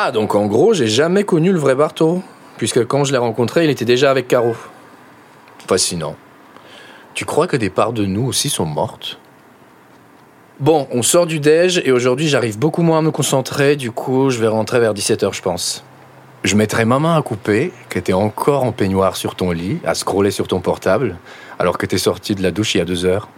Ah, donc en gros, j'ai jamais connu le vrai Barto. Puisque quand je l'ai rencontré, il était déjà avec Caro. Fascinant. Tu crois que des parts de nous aussi sont mortes? Bon, on sort du déj et aujourd'hui j'arrive beaucoup moins à me concentrer, du coup je vais rentrer vers 17h je pense. Je mettrai ma main à couper, que t'es encore en peignoir sur ton lit, à scroller sur ton portable, alors que t'es sorti de la douche il y a deux heures.